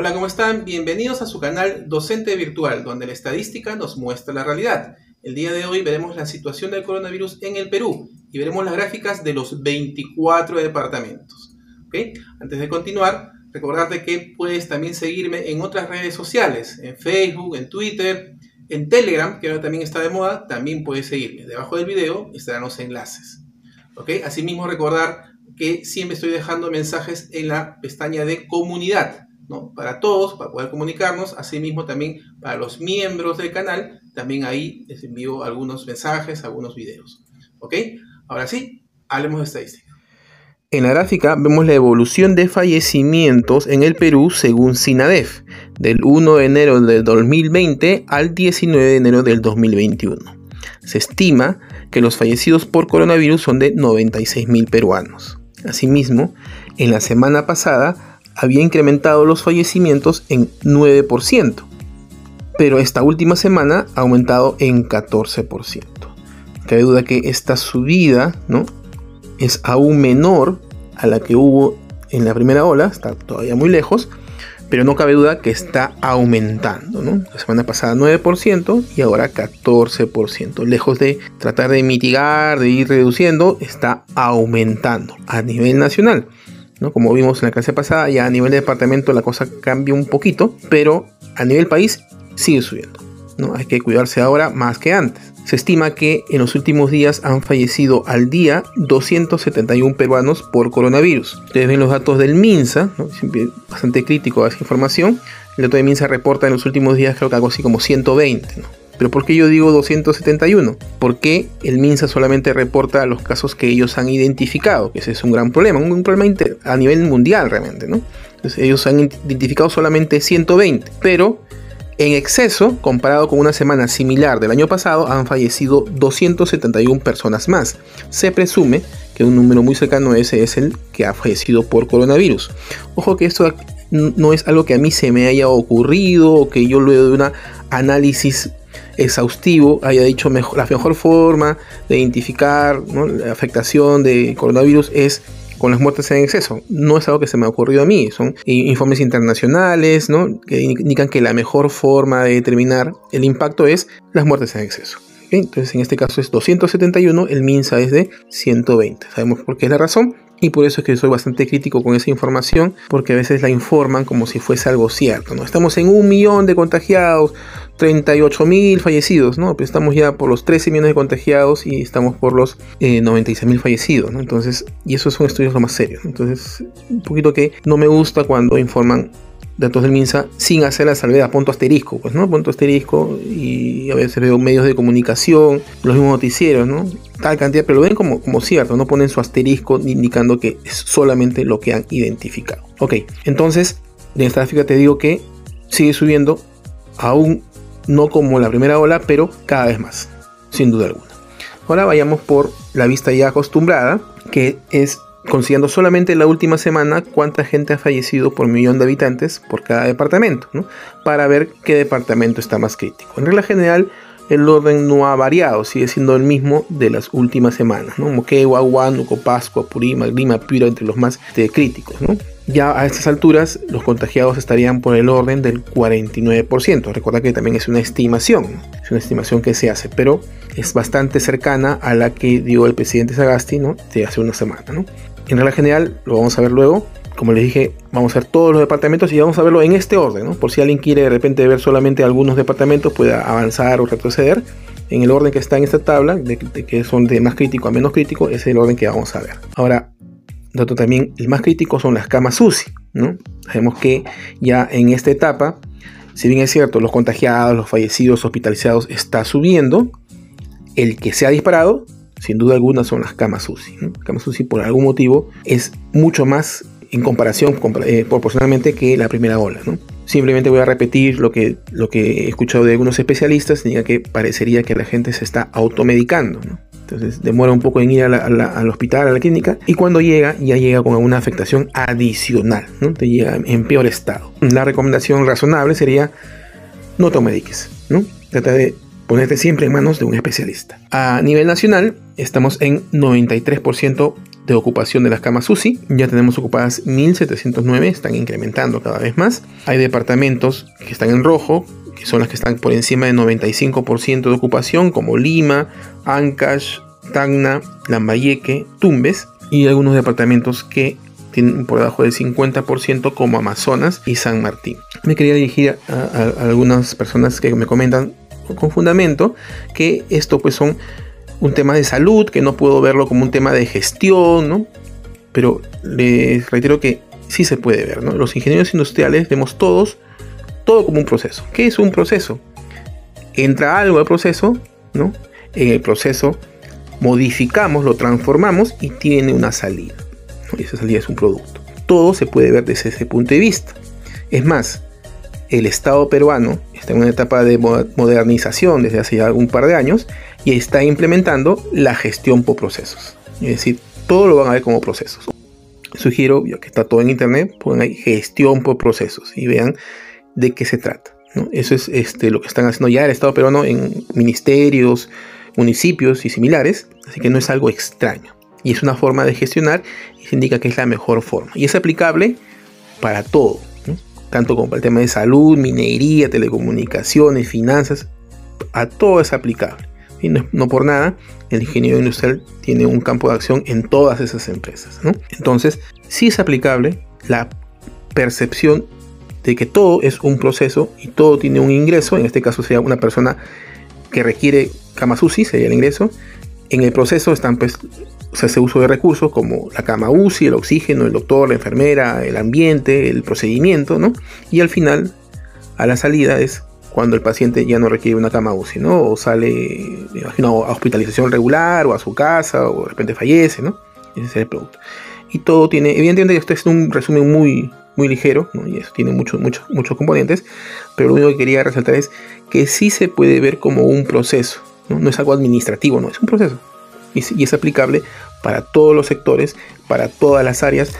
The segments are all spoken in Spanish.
Hola, ¿cómo están? Bienvenidos a su canal Docente Virtual, donde la estadística nos muestra la realidad. El día de hoy veremos la situación del coronavirus en el Perú y veremos las gráficas de los 24 departamentos. Antes de continuar, recordarte que puedes también seguirme en otras redes sociales, en Facebook, en Twitter, en Telegram, que ahora también está de moda, también puedes seguirme. Debajo del video estarán los enlaces. Asimismo, recordar que siempre estoy dejando mensajes en la pestaña de comunidad, ¿no? Para todos, para poder comunicarnos, asimismo también para los miembros del canal, también ahí les envío algunos mensajes, algunos videos. ¿Ok? Ahora sí, hablemos de estadística. En la gráfica vemos la evolución de fallecimientos en el Perú según SINADEF, del 1 de enero del 2020 al 19 de enero del 2021. Se estima que los fallecidos por coronavirus son de 96.000 peruanos. Asimismo, en la semana pasada había incrementado los fallecimientos en 9%, pero esta última semana ha aumentado en 14%. Cabe duda que esta subida ¿no? es aún menor a la que hubo en la primera ola, está todavía muy lejos, pero no cabe duda que está aumentando. ¿no? La semana pasada 9% y ahora 14%. Lejos de tratar de mitigar, de ir reduciendo, está aumentando a nivel nacional. ¿No? Como vimos en la clase pasada, ya a nivel de departamento la cosa cambia un poquito, pero a nivel país sigue subiendo. ¿no? Hay que cuidarse ahora más que antes. Se estima que en los últimos días han fallecido al día 271 peruanos por coronavirus. Ustedes ven los datos del MINSA, siempre bastante crítico a esa información. El dato de MINSA reporta en los últimos días creo que algo así como 120. Pero ¿por qué yo digo 271? Porque el MINSA solamente reporta los casos que ellos han identificado, que ese es un gran problema, un, problema a nivel mundial realmente, ¿no? Entonces ellos han identificado solamente 120, pero en exceso, comparado con una semana similar del año pasado, han fallecido 271 personas más. Se presume que un número muy cercano a ese es el que ha fallecido por coronavirus. Ojo que esto no es algo que a mí se me haya ocurrido o que yo luego de un análisis exhaustivo haya dicho mejor, la mejor forma de identificar la afectación de coronavirus es con las muertes en exceso. No es algo que se me ha ocurrido a mí, son informes internacionales ¿no? que indican que la mejor forma de determinar el impacto es las muertes en exceso. Entonces en este caso es 271, el MINSA es de 120. Sabemos por qué es la razón y por eso es que soy bastante crítico con esa información, porque a veces la informan como si fuese algo cierto. ¿no? Estamos en un millón de contagiados, 38 mil fallecidos, ¿no? Pues estamos ya por los 13 millones de contagiados y estamos por los eh, 96 mil fallecidos, ¿no? Entonces, y esos son estudios lo más serios. Entonces, un poquito que no me gusta cuando informan datos del MINSA sin hacer la salvedad, punto asterisco, pues, ¿no? Punto asterisco y a veces veo medios de comunicación, los mismos noticieros, ¿no? Tal cantidad, pero lo ven como, como cierto, no ponen su asterisco indicando que es solamente lo que han identificado. Ok, entonces, en esta gráfica te digo que sigue subiendo, aún no como la primera ola, pero cada vez más, sin duda alguna. Ahora vayamos por la vista ya acostumbrada, que es considerando solamente la última semana cuánta gente ha fallecido por millón de habitantes por cada departamento, para ver qué departamento está más crítico. En regla general, el orden no ha variado, sigue siendo el mismo de las últimas semanas, ¿no? Moquegua, Huánuco, Pascua, Purímac, Lima, Piro, entre los más este, críticos, Ya a estas alturas, los contagiados estarían por el orden del 49%. Recuerda que también es una estimación, es una estimación que se hace, pero es bastante cercana a la que dio el presidente Sagasti, ¿no? De hace una semana, ¿no? En regla general, lo vamos a ver luego. Como les dije, vamos a ver todos los departamentos y vamos a verlo en este orden, ¿no? Por si alguien quiere de repente ver solamente algunos departamentos, pueda avanzar o retroceder. En el orden que está en esta tabla, de, que son de más crítico a menos crítico, es el orden que vamos a ver. Ahora, dato también, el más crítico son las camas UCI, ¿no? Sabemos que ya en esta etapa, si bien es cierto, los contagiados, los fallecidos, hospitalizados está subiendo, el que se ha disparado sin duda alguna son las camas UCI. Camas UCI por algún motivo es mucho más en comparación eh, proporcionalmente que la primera ola. Simplemente voy a repetir lo que, lo que he escuchado de algunos especialistas, diga que parecería que la gente se está automedicando. Entonces demora un poco en ir al hospital, a la clínica, y cuando llega, ya llega con una afectación adicional, te llega en peor estado. La recomendación razonable sería no te mediques, ¿no? Trata de ponerte siempre en manos de un especialista. A nivel nacional, estamos en 93% de ocupación de las camas UCI. Ya tenemos ocupadas 1.709, están incrementando cada vez más. Hay departamentos que están en rojo, que son las que están por encima de 95% de ocupación, como Lima, Ancash, Tacna, Lambayeque, Tumbes, y algunos departamentos que tienen por debajo del 50% como Amazonas y San Martín. Me quería dirigir a, algunas personas que me comentan con fundamento que esto pues son un tema de salud, que no puedo verlo como un tema de gestión, ¿no? Pero les reitero que sí se puede ver, ¿no? Los ingenieros industriales vemos todos todo como un proceso. ¿Qué es un proceso? Entra algo al proceso, ¿no? En el proceso modificamos, lo transformamos y tiene una salida. Y esa salida es un producto. Todo se puede ver desde ese punto de vista. Es más, el Estado peruano está en una etapa de modernización desde hace ya un par de años y está implementando la gestión por procesos. Es decir, todo lo van a ver como procesos. Sugiero, ya que está todo en internet, pongan ahí gestión por procesos y vean de qué se trata. Eso es este, lo que están haciendo ya el Estado peruano en ministerios, municipios y similares, así que no es algo extraño. Y es una forma de gestionar y se indica que es la mejor forma. Y es aplicable para todo, tanto como para el tema de salud, minería, telecomunicaciones, finanzas, a todo es aplicable. Y no, por nada, el ingeniero industrial tiene un campo de acción en todas esas empresas. Entonces, sí es aplicable la percepción de que todo es un proceso y todo tiene un ingreso, en este caso sería una persona que requiere cama UCI, sería el ingreso. En el proceso están pues se hace uso de recursos como la cama UCI, el oxígeno, el doctor, la enfermera, el ambiente, el procedimiento, ¿no? Y al final, a la salida es cuando el paciente ya no requiere una cama UCI, ¿no? O sale, me imagino, a hospitalización regular o a su casa o de repente fallece, ¿no? Ese es el producto. Y todo tiene, evidentemente esto es un resumen muy, muy ligero, ¿no? y eso tiene muchos, muchos, muchos componentes, pero lo único que quería resaltar es que sí se puede ver como un proceso, no, no es algo administrativo, no, es un proceso y, es aplicable para todos los sectores, para todas las áreas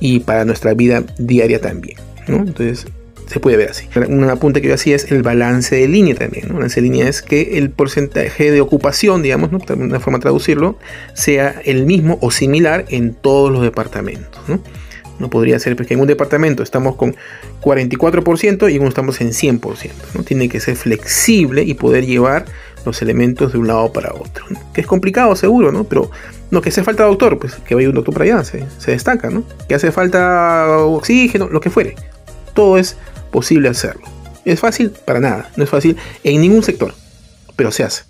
y para nuestra vida diaria también. Entonces, se puede ver así. Un apunte que yo hacía es el balance de línea también. El balance de línea es que el porcentaje de ocupación, digamos, ¿no? una forma de traducirlo, sea el mismo o similar en todos los departamentos. ¿no? No podría ser porque en un departamento estamos con 44% y en uno estamos en 100%. ¿no? Tiene que ser flexible y poder llevar los elementos de un lado para otro. Que es complicado, seguro, ¿no? Pero no que hace falta doctor, pues que vaya un doctor para allá, se, se destaca, ¿no? Que hace falta oxígeno, lo que fuere. Todo es posible hacerlo. ¿Es fácil? Para nada. No es fácil en ningún sector, pero se hace.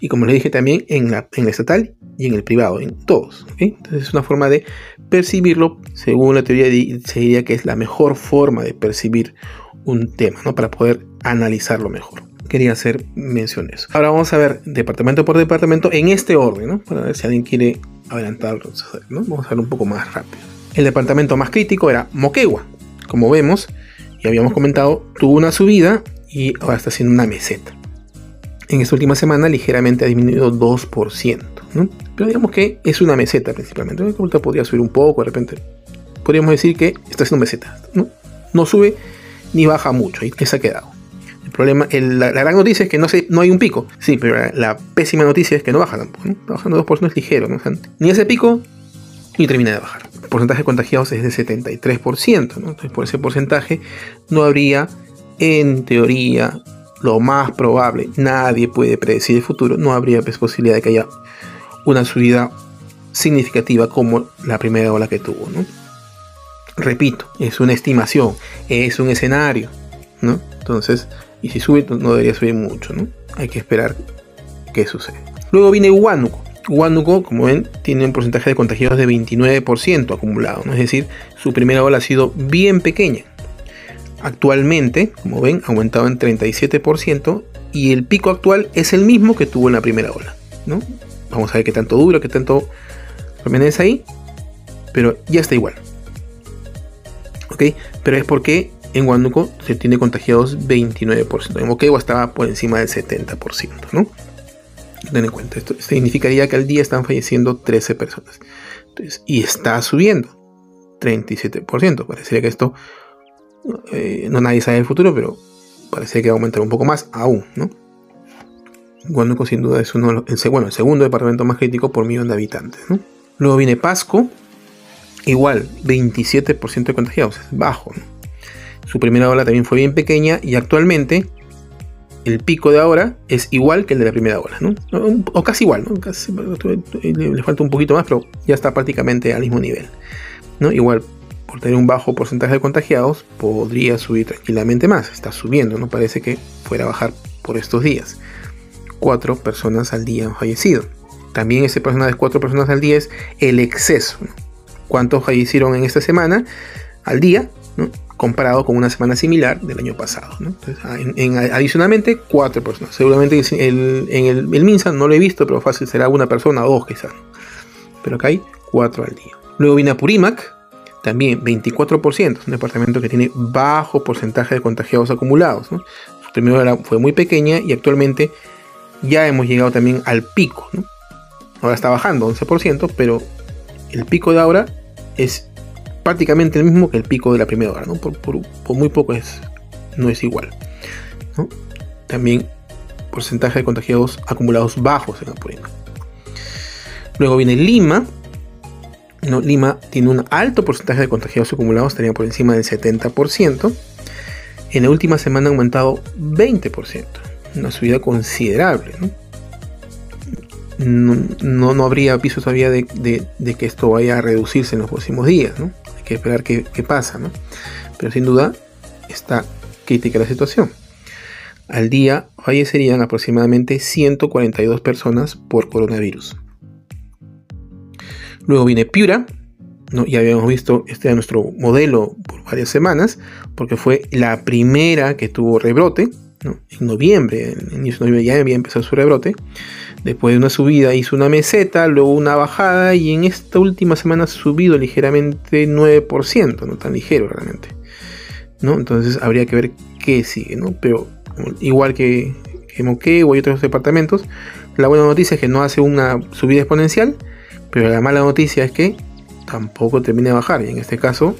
Y como les dije también en la, en estatal y en el privado, en todos. Entonces es una forma de percibirlo, según la teoría se diría que es la mejor forma de percibir un tema, ¿no? Para poder analizarlo mejor. Quería hacer mención de eso. Ahora vamos a ver departamento por departamento en este orden, ¿no? Para ver si alguien quiere adelantarlo, ¿no? Vamos a ver un poco más rápido. El departamento más crítico era Moquegua. Como vemos, y habíamos comentado, tuvo una subida y ahora está haciendo una meseta en esta última semana ligeramente ha disminuido 2%. ¿no? Pero digamos que es una meseta principalmente. La podría subir un poco de repente. Podríamos decir que está haciendo meseta. ¿no? no sube ni baja mucho. Ahí se ha quedado. El problema, la, gran noticia es que no, se, no hay un pico. Sí, pero la, pésima noticia es que no baja tampoco. ¿no? Bajando 2% es ligero. ¿no? ni ese pico ni termina de bajar. El porcentaje de contagiados es de 73%. ¿no? Entonces, por ese porcentaje no habría, en teoría, lo más probable, nadie puede predecir el futuro, no habría pues, posibilidad de que haya una subida significativa como la primera ola que tuvo. Repito, es una estimación, es un escenario, ¿no? Entonces, y si sube, no debería subir mucho, ¿no? Hay que esperar qué sucede. Luego viene Huánuco. Huánuco, como ven, tiene un porcentaje de contagiados de 29% acumulado, ¿no? es decir, su primera ola ha sido bien pequeña. Actualmente, como ven, ha aumentado en 37% y el pico actual es el mismo que tuvo en la primera ola. ¿no? Vamos a ver qué tanto dura, qué tanto permanece ahí, pero ya está igual. ¿Ok? Pero es porque en Huánuco se tiene contagiados 29%. En Moquegua estaba por encima del 70%. ¿no? Ten en cuenta, esto significaría que al día están falleciendo 13 personas. y está subiendo 37%. Parecería que esto eh, no nadie sabe el futuro, pero parece que va a aumentar un poco más aún, ¿no? Huánuco sin duda es uno el, bueno, el segundo departamento más crítico por millón de habitantes, Luego viene Pasco, igual, 27% de contagiados, es bajo. Su primera ola también fue bien pequeña y actualmente el pico de ahora es igual que el de la primera ola, ¿no? O casi igual, ¿no? le, falta un poquito más, pero ya está prácticamente al mismo nivel, ¿no? Igual, por tener un bajo porcentaje de contagiados, podría subir tranquilamente más. Está subiendo, no parece que fuera a bajar por estos días. Cuatro personas al día han fallecido. También ese personal de cuatro personas al día es el exceso. ¿Cuántos fallecieron en esta semana al día? Comparado con una semana similar del año pasado. adicionalmente, cuatro personas. Seguramente el, en el, MINSA no lo he visto, pero fácil será una persona o dos quizás. Pero acá hay cuatro al día. Luego viene Apurímac, también 24%, un departamento que tiene bajo porcentaje de contagiados acumulados. Su primera fue muy pequeña y actualmente ya hemos llegado también al pico. Ahora está bajando 11%, pero el pico de ahora es prácticamente el mismo que el pico de la primera hora, ¿no? Por, muy poco es, no es igual. También porcentaje de contagiados acumulados bajos en Apurímac. Luego viene Lima. ¿no? Lima tiene un alto porcentaje de contagiados acumulados, estaría por encima del 70%. En la última semana ha aumentado 20%, una subida considerable. ¿no? no, no, habría piso todavía de, que esto vaya a reducirse en los próximos días, ¿no? Que esperar qué, pasa, ¿no? Pero sin duda está crítica la situación. Al día fallecerían aproximadamente 142 personas por coronavirus. Luego viene Piura, ¿no? ya habíamos visto este era nuestro modelo por varias semanas, porque fue la primera que tuvo rebrote, en noviembre, en inicio de noviembre ya había empezado su rebrote. Después de una subida hizo una meseta, luego una bajada y en esta última semana ha subido ligeramente 9%, no tan ligero realmente. ¿no? Entonces habría que ver qué sigue, ¿no? Pero igual que, que Moqueo y otros departamentos, la buena noticia es que no hace una subida exponencial, pero la mala noticia es que tampoco termina de bajar y en este caso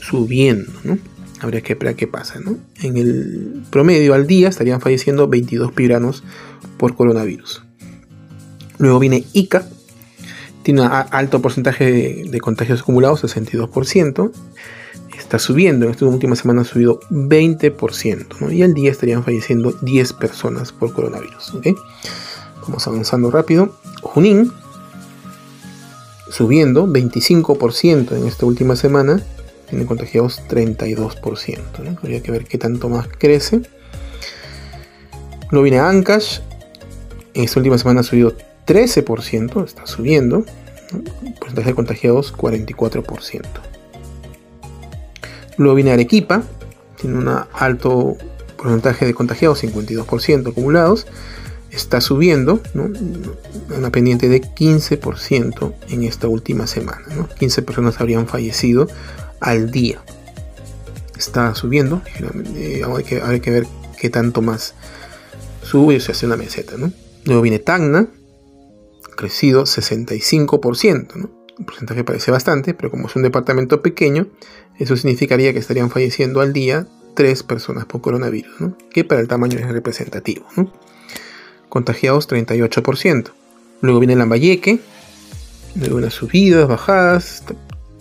subiendo, ¿no? Habría que esperar qué pasa, ¿no? En el promedio al día estarían falleciendo 22 pibranos por coronavirus. Luego viene ICA, tiene un alto porcentaje de, contagios acumulados, 62%. Está subiendo, en esta última semana ha subido 20%, y al día estarían falleciendo 10 personas por coronavirus. Vamos avanzando rápido. Junín, subiendo 25% en esta última semana, tiene contagiados 32%. Habría que ver qué tanto más crece. Luego viene Ancash, en esta última semana ha subido 13%, está subiendo. Porcentaje de contagiados 44%. Luego viene Arequipa, tiene un alto porcentaje de contagiados, 52% acumulados. Está subiendo, una pendiente de 15% en esta última semana. 15 personas habrían fallecido al día. Está subiendo, eh, hay, que, que ver qué tanto más sube y se hace una meseta. Luego viene Tacna, crecido 65%, ¿no? Un porcentaje parece bastante, pero como es un departamento pequeño, eso significaría que estarían falleciendo al día 3 personas por coronavirus, que para el tamaño es representativo. Contagiados 38%. Luego viene Lambayeque, luego unas subidas, bajadas,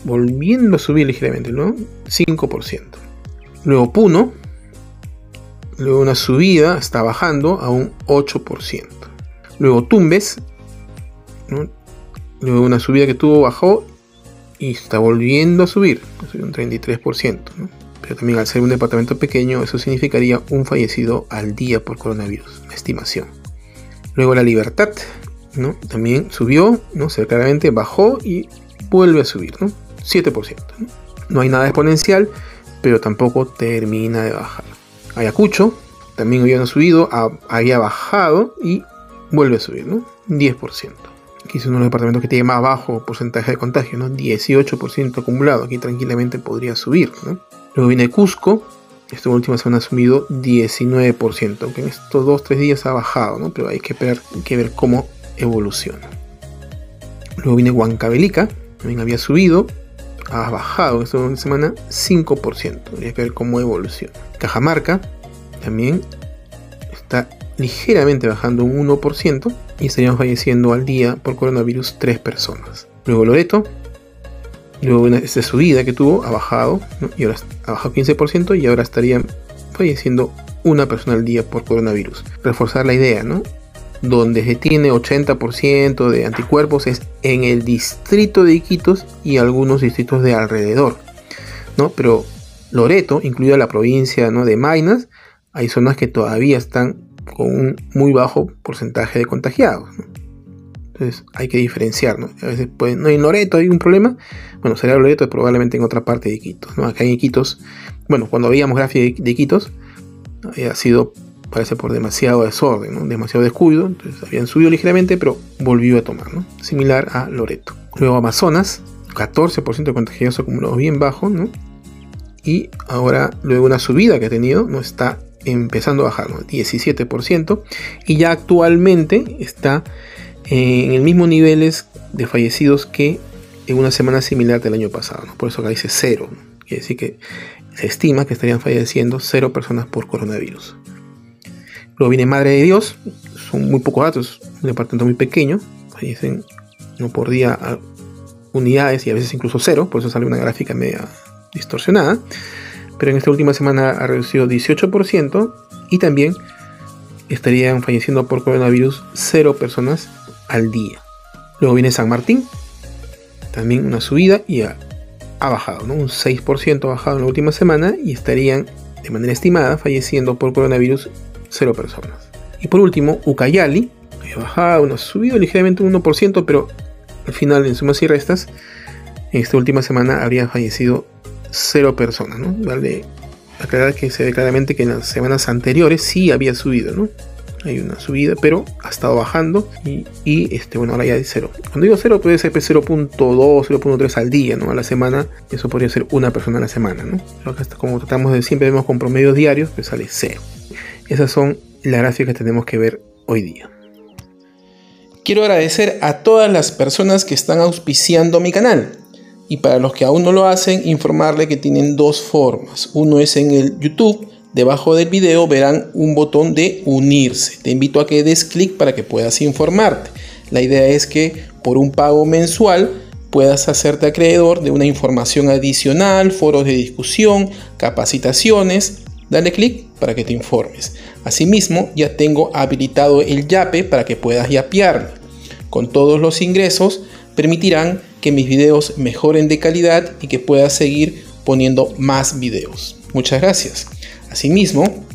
volviendo a subir ligeramente, ¿no? 5%. Luego Puno, luego una subida, está bajando a un 8%. Luego Tumbes, Luego una subida que tuvo bajó y está volviendo a subir, un 33%. Pero también al ser un departamento pequeño, eso significaría un fallecido al día por coronavirus, estimación. Luego la libertad, ¿no? También subió, ¿no? Cercanamente bajó y vuelve a subir, ¿no? 7%. ¿no? hay nada exponencial, pero tampoco termina de bajar. Ayacucho también había subido, había bajado y vuelve a subir, ¿no? 10%. Aquí es uno de los departamentos que tiene más bajo porcentaje de contagio, ¿no? 18% acumulado. Aquí tranquilamente podría subir, ¿no? Luego viene Cusco. Esta última semana ha subido 19%, aunque en estos 2-3 días ha bajado, ¿no? Pero hay que, ver, que ver cómo evoluciona. Luego viene Huancavelica, también había subido, ha bajado esta semana 5%. Habría que ver cómo evoluciona. Cajamarca también está ligeramente bajando un 1% y estarían falleciendo al día por coronavirus 3 personas. Luego Loreto. Luego esta subida que tuvo ha bajado. Y ahora ha bajado 15% y ahora estaría falleciendo una persona al día por coronavirus. Reforzar la idea, ¿no? Donde se tiene 80% de anticuerpos es en el distrito de Iquitos y algunos distritos de alrededor, ¿no? Pero Loreto, incluida la provincia ¿no? de Mainas, hay zonas que todavía están con un muy bajo porcentaje de contagiados. Entonces hay que diferenciar, ¿no? A veces puede, no en Loreto hay un problema, bueno, será Loreto probablemente en otra parte de Iquitos, ¿no? Acá en Iquitos, bueno, cuando veíamos gráficos de Iquitos, había sido, parece por demasiado desorden, ¿no? demasiado descuido, entonces habían subido ligeramente, pero volvió a tomar, ¿no? Similar a Loreto. Luego Amazonas, 14% de contagiosos acumulados bien bajo, ¿no? y ahora luego una subida que ha tenido no está empezando a bajar, 17% y ya actualmente está en el mismo niveles de fallecidos que en una semana similar del año pasado, por eso acá dice cero, quiere decir que se estima que estarían falleciendo cero personas por coronavirus. Luego viene Madre de Dios, son muy pocos datos, un departamento muy pequeño, fallecen no por día unidades y a veces incluso cero, por eso sale una gráfica media distorsionada, pero en esta última semana ha reducido 18% y también estarían falleciendo por coronavirus 0 personas al día. Luego viene San Martín, también una subida y ha, bajado, ¿no? un 6% ha bajado en la última semana y estarían de manera estimada falleciendo por coronavirus 0 personas. Y por último, Ucayali, ha bajado, ha subido ligeramente un 1%, pero al final en sumas y restas, en esta última semana habría fallecido cero personas, ¿no? Vale aclarar que se ve claramente que en las semanas anteriores sí había subido, ¿no? Hay una subida, pero ha estado bajando y, este, bueno, ahora ya es cero. Cuando digo cero puede ser 0.2, pues, 0.3 al día, ¿no? A la semana, eso podría ser una persona a la semana, ¿no? Pero acá como tratamos de siempre vemos con promedios diarios, pues sale cero. Esas son las gráficas que tenemos que ver hoy día. Quiero agradecer a todas las personas que están auspiciando mi canal. Y para los que aún no lo hacen, informarle que tienen dos formas. Uno es en el YouTube. Debajo del video verán un botón de unirse. Te invito a que des clic para que puedas informarte. La idea es que por un pago mensual puedas hacerte acreedor de una información adicional, foros de discusión, capacitaciones. Dale clic para que te informes. Asimismo, ya tengo habilitado el YAPE para que puedas yapearme. Con todos los ingresos permitirán que mis videos mejoren de calidad y que pueda seguir poniendo más videos. Muchas gracias. Asimismo,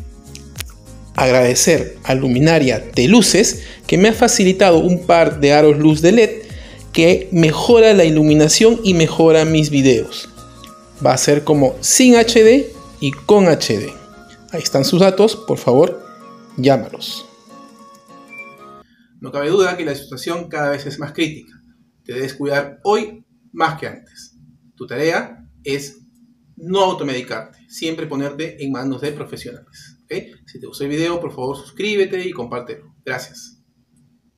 agradecer a Luminaria de Luces que me ha facilitado un par de aros luz de LED que mejora la iluminación y mejora mis videos. Va a ser como sin HD y con HD. Ahí están sus datos, por favor, llámalos. No cabe duda que la situación cada vez es más crítica te debes cuidar hoy más que antes. Tu tarea es no automedicarte, siempre ponerte en manos de profesionales. Si te gustó el video, por favor suscríbete y compártelo. Gracias.